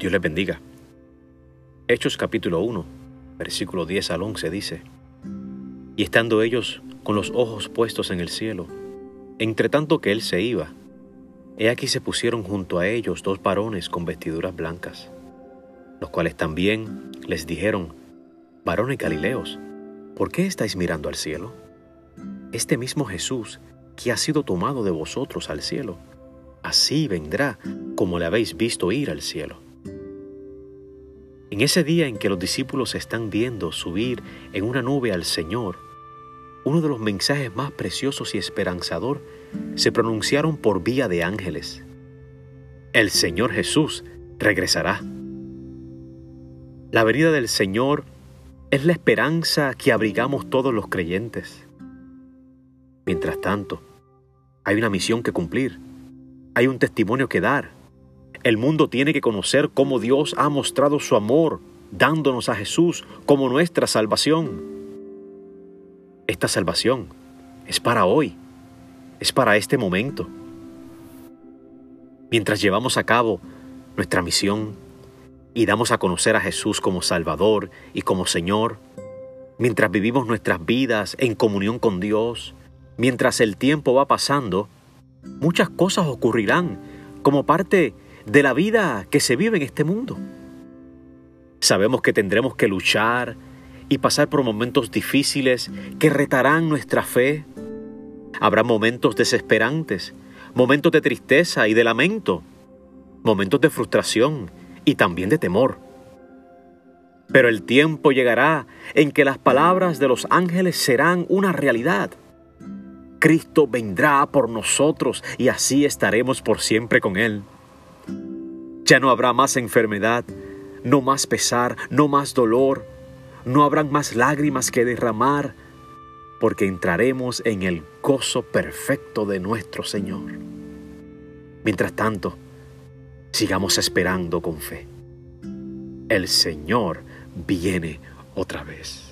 Dios les bendiga. Hechos capítulo 1, versículo 10 al 11 dice, Y estando ellos con los ojos puestos en el cielo, entre tanto que él se iba, he aquí se pusieron junto a ellos dos varones con vestiduras blancas, los cuales también les dijeron, Varones Galileos, ¿por qué estáis mirando al cielo? Este mismo Jesús, que ha sido tomado de vosotros al cielo, así vendrá como le habéis visto ir al cielo. En ese día en que los discípulos están viendo subir en una nube al Señor, uno de los mensajes más preciosos y esperanzador se pronunciaron por vía de ángeles. El Señor Jesús regresará. La venida del Señor es la esperanza que abrigamos todos los creyentes. Mientras tanto, hay una misión que cumplir, hay un testimonio que dar el mundo tiene que conocer cómo Dios ha mostrado su amor dándonos a Jesús como nuestra salvación. Esta salvación es para hoy, es para este momento. Mientras llevamos a cabo nuestra misión y damos a conocer a Jesús como Salvador y como Señor, mientras vivimos nuestras vidas en comunión con Dios, mientras el tiempo va pasando, muchas cosas ocurrirán como parte de la vida que se vive en este mundo. Sabemos que tendremos que luchar y pasar por momentos difíciles que retarán nuestra fe. Habrá momentos desesperantes, momentos de tristeza y de lamento, momentos de frustración y también de temor. Pero el tiempo llegará en que las palabras de los ángeles serán una realidad. Cristo vendrá por nosotros y así estaremos por siempre con Él. Ya no habrá más enfermedad, no más pesar, no más dolor, no habrán más lágrimas que derramar, porque entraremos en el gozo perfecto de nuestro Señor. Mientras tanto, sigamos esperando con fe. El Señor viene otra vez.